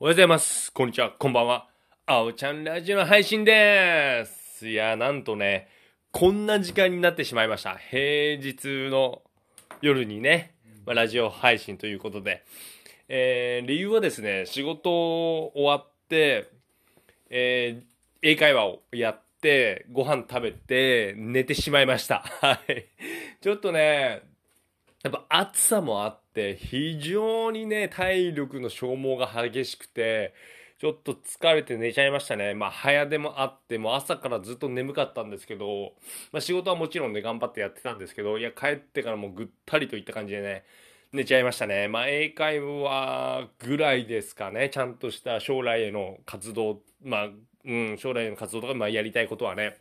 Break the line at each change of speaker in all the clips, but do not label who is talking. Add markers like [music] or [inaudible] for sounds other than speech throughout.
おはようございます。こんにちは。こんばんは。あおちゃんラジオの配信です。いや、なんとね、こんな時間になってしまいました。平日の夜にね、まあ、ラジオ配信ということで。えー理由はですね、仕事終わって、えー英会話をやって、ご飯食べて、寝てしまいました。はい。ちょっとね、やっぱ暑さもあって、非常にね、体力の消耗が激しくて、ちょっと疲れて寝ちゃいましたね。まあ、早出もあって、もう朝からずっと眠かったんですけど、まあ、仕事はもちろんね、頑張ってやってたんですけど、いや、帰ってからもうぐったりといった感じでね、寝ちゃいましたね。まあ、英会話ぐらいですかね。ちゃんとした将来への活動、まあ、うん、将来への活動とか、まあ、やりたいことはね、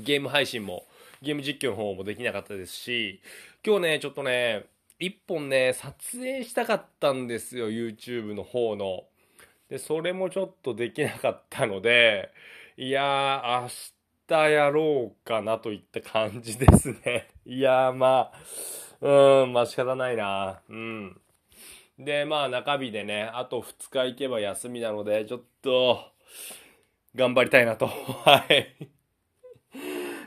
ゲーム配信も、ゲーム実況の方もできなかったですし、今日ね、ちょっとね、一本ね、撮影したかったんですよ、YouTube の方の。で、それもちょっとできなかったので、いやー、明日やろうかなといった感じですね。[laughs] いやー、まあ、うん、まあ仕方ないな。うん。で、まあ中日でね、あと2日行けば休みなので、ちょっと、頑張りたいなと。[laughs] はい。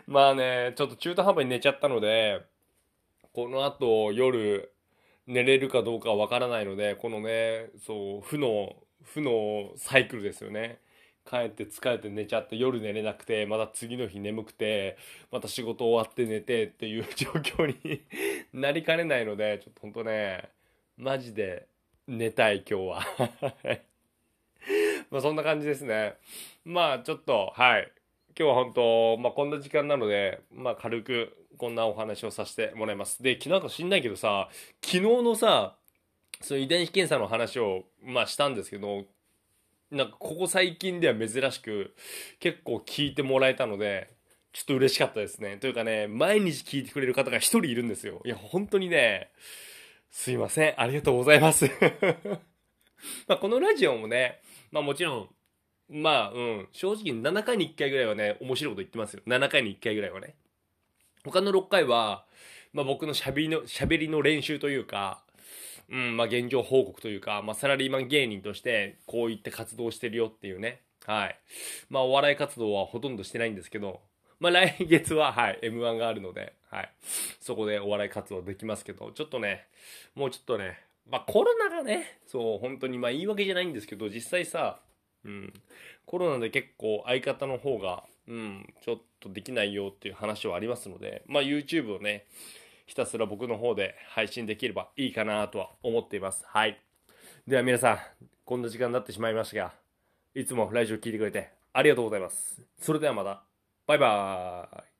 まあね、ちょっと中途半端に寝ちゃったので、この後夜寝れるかどうかわからないので、このね、そう、負の、負のサイクルですよね。帰って疲れて寝ちゃって夜寝れなくて、また次の日眠くて、また仕事終わって寝てっていう状況に [laughs] なりかねないので、ちょっとほんとね、マジで寝たい今日は。[laughs] まあそんな感じですね。まあちょっと、はい。今日は本当、まあこんな時間なので、まあ軽くこんなお話をさせてもらいます。で、昨日なんか知んないけどさ、昨日のさ、その遺伝子検査の話を、まあしたんですけど、なんかここ最近では珍しく結構聞いてもらえたので、ちょっと嬉しかったですね。というかね、毎日聞いてくれる方が一人いるんですよ。いや、本当にね、すいません。ありがとうございます。[laughs] まこのラジオもね、まあもちろん、まあうん、正直7回に1回ぐらいはね、面白いこと言ってますよ。7回に1回ぐらいはね。他の6回は、まあ僕の喋りの、喋りの練習というか、うん、まあ現状報告というか、まあサラリーマン芸人としてこういった活動をしてるよっていうね。はい。まあお笑い活動はほとんどしてないんですけど、まあ来月は、はい、M1 があるので、はい。そこでお笑い活動できますけど、ちょっとね、もうちょっとね、まあコロナがね、そう、本当にまあ言い訳じゃないんですけど、実際さ、うん、コロナで結構相方の方が、うん、ちょっとできないよっていう話はありますので、まあ YouTube をね、ひたすら僕の方で配信できればいいかなとは思っています。はい。では皆さん、こんな時間になってしまいましたが、いつもラジオ聞いてくれてありがとうございます。それではまた、バイバーイ。